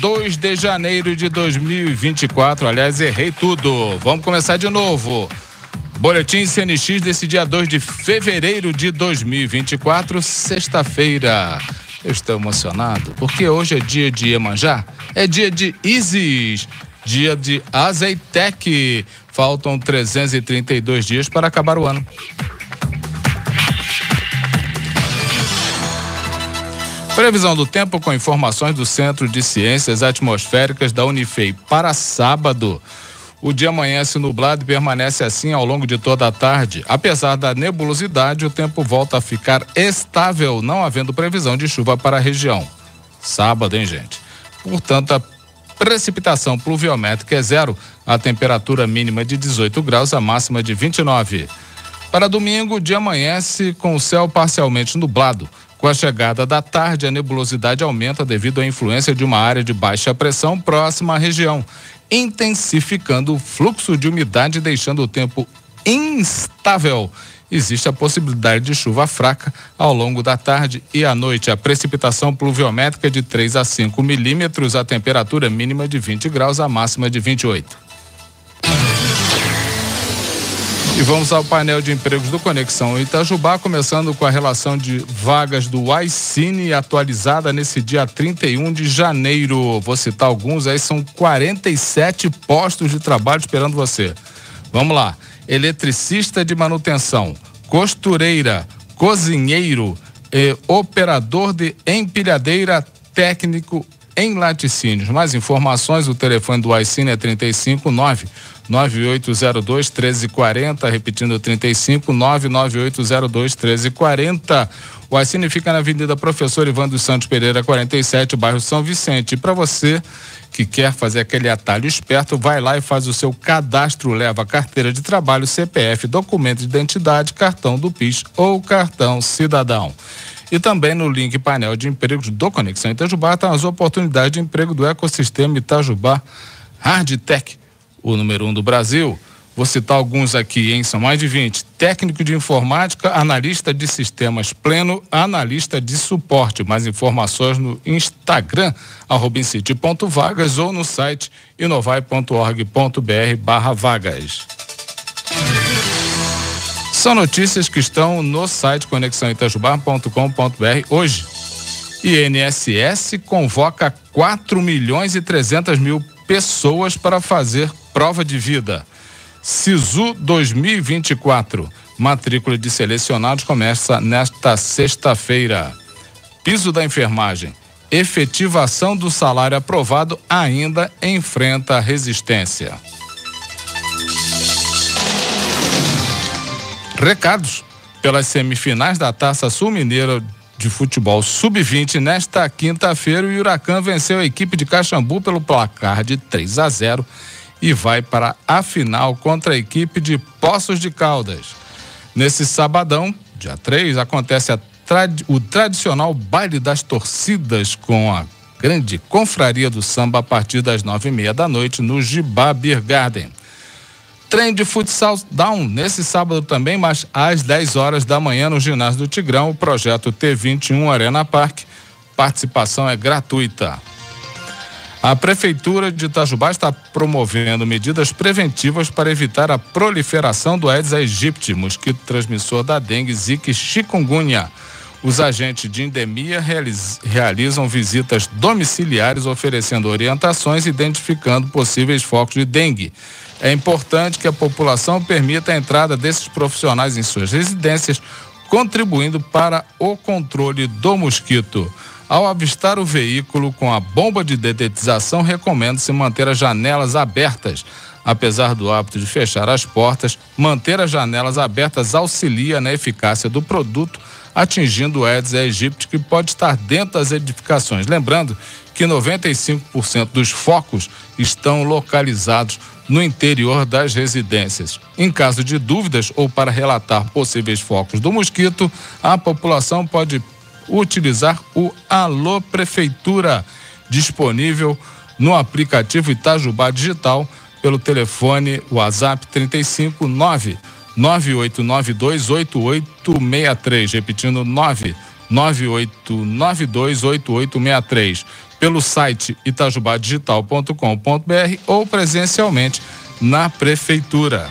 2 de janeiro de 2024. Aliás, errei tudo. Vamos começar de novo. Boletim CNX desse dia 2 de fevereiro de 2024, sexta-feira. Eu estou emocionado porque hoje é dia de Iemanjá, é dia de Isis, dia de Azeitec. Faltam 332 dias para acabar o ano. Previsão do tempo com informações do Centro de Ciências Atmosféricas da Unifei para sábado. O dia amanhece nublado e permanece assim ao longo de toda a tarde. Apesar da nebulosidade, o tempo volta a ficar estável, não havendo previsão de chuva para a região. Sábado, hein, gente? Portanto, a precipitação pluviométrica é zero, a temperatura mínima de 18 graus, a máxima de 29. Para domingo, o dia amanhece com o céu parcialmente nublado. Com a chegada da tarde, a nebulosidade aumenta devido à influência de uma área de baixa pressão próxima à região, intensificando o fluxo de umidade, deixando o tempo instável. Existe a possibilidade de chuva fraca ao longo da tarde e à noite. A precipitação pluviométrica de 3 a 5 milímetros, a temperatura mínima de 20 graus, a máxima de 28. E vamos ao painel de empregos do Conexão Itajubá, começando com a relação de vagas do iCine atualizada nesse dia 31 de janeiro. Vou citar alguns aí, são 47 postos de trabalho esperando você. Vamos lá. Eletricista de manutenção, costureira, cozinheiro, eh, operador de empilhadeira, técnico em laticínios. Mais informações, o telefone do iCine é 359 9802 1340, repetindo 35 99802 1340. O Assine fica na Avenida Professor Ivan dos Santos Pereira, 47, bairro São Vicente. Para você que quer fazer aquele atalho esperto, vai lá e faz o seu cadastro, leva carteira de trabalho, CPF, documento de identidade, cartão do PIS ou cartão cidadão. E também no link painel de empregos do Conexão Itajubá estão as oportunidades de emprego do ecossistema Itajubá Hardtech o número um do Brasil. Vou citar alguns aqui, hein? São mais de 20. Técnico de informática, analista de sistemas pleno, analista de suporte. Mais informações no Instagram, arroba vagas ou no site inovai.org.br barra vagas. São notícias que estão no site conexãoitajubá.com.br hoje. INSS convoca 4 milhões e 300 mil pessoas para fazer prova de vida. SISU 2024. Matrícula de selecionados começa nesta sexta-feira. Piso da enfermagem. Efetivação do salário aprovado ainda enfrenta resistência. Recados. Pelas semifinais da Taça Sul Mineira de Futebol Sub-20, nesta quinta-feira, o Huracan venceu a equipe de Caxambu pelo placar de 3 a 0 e vai para a final contra a equipe de Poços de Caldas. Nesse sabadão, dia 3, acontece trad o tradicional baile das torcidas com a grande confraria do samba a partir das nove e meia da noite no Gibá Beer Garden. Trem de futsal down nesse sábado também, mas às 10 horas da manhã no ginásio do Tigrão, o projeto T21 Arena Park. Participação é gratuita. A Prefeitura de Itajubá está promovendo medidas preventivas para evitar a proliferação do Aedes aegypti, mosquito transmissor da dengue, zika e chikungunya. Os agentes de endemia realizam visitas domiciliares, oferecendo orientações e identificando possíveis focos de dengue. É importante que a população permita a entrada desses profissionais em suas residências, contribuindo para o controle do mosquito. Ao avistar o veículo com a bomba de dedetização, recomenda-se manter as janelas abertas. Apesar do hábito de fechar as portas, manter as janelas abertas auxilia na eficácia do produto, atingindo o Aedes aegypti que pode estar dentro das edificações. Lembrando que 95% dos focos estão localizados no interior das residências. Em caso de dúvidas ou para relatar possíveis focos do mosquito, a população pode utilizar o Alô Prefeitura, disponível no aplicativo Itajubá Digital pelo telefone WhatsApp 359 98928863, repetindo 998928863. pelo site itajubadigital.com.br ou presencialmente na prefeitura.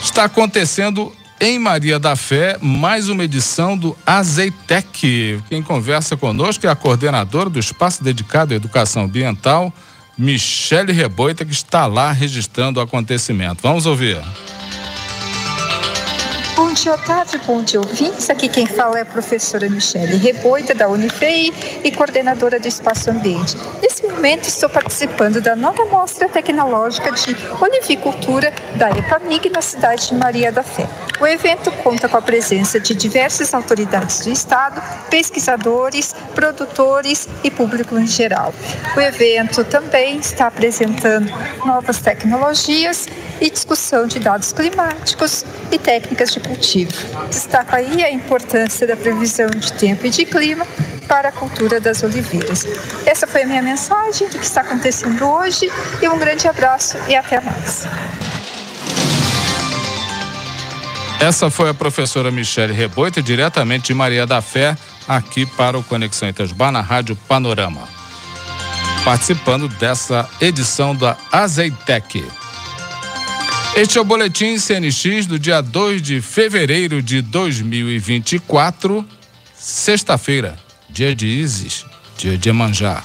Está acontecendo em Maria da Fé mais uma edição do Azeitec. Quem conversa conosco é a coordenadora do espaço dedicado à educação ambiental, Michele Reboita, que está lá registrando o acontecimento. Vamos ouvir. Bom dia, Otávio. Bom dia, ouvintes. Aqui quem fala é a professora Michele Reboita, da Unifei e coordenadora do Espaço Ambiente. Momento, estou participando da nova mostra tecnológica de olivicultura da EPAMIG na cidade de Maria da Fé. O evento conta com a presença de diversas autoridades do Estado, pesquisadores, produtores e público em geral. O evento também está apresentando novas tecnologias e discussão de dados climáticos e técnicas de cultivo. Destaco aí a importância da previsão de tempo e de clima para a cultura das oliveiras. Essa foi a minha mensagem do que está acontecendo hoje e um grande abraço e até mais. Essa foi a professora Michele Reboita, diretamente de Maria da Fé, aqui para o Conexão Itajubá, na Rádio Panorama. Participando dessa edição da Azeitec. Este é o Boletim CNX do dia 2 de fevereiro de 2024, sexta-feira, dia de Isis, dia de Emanjá.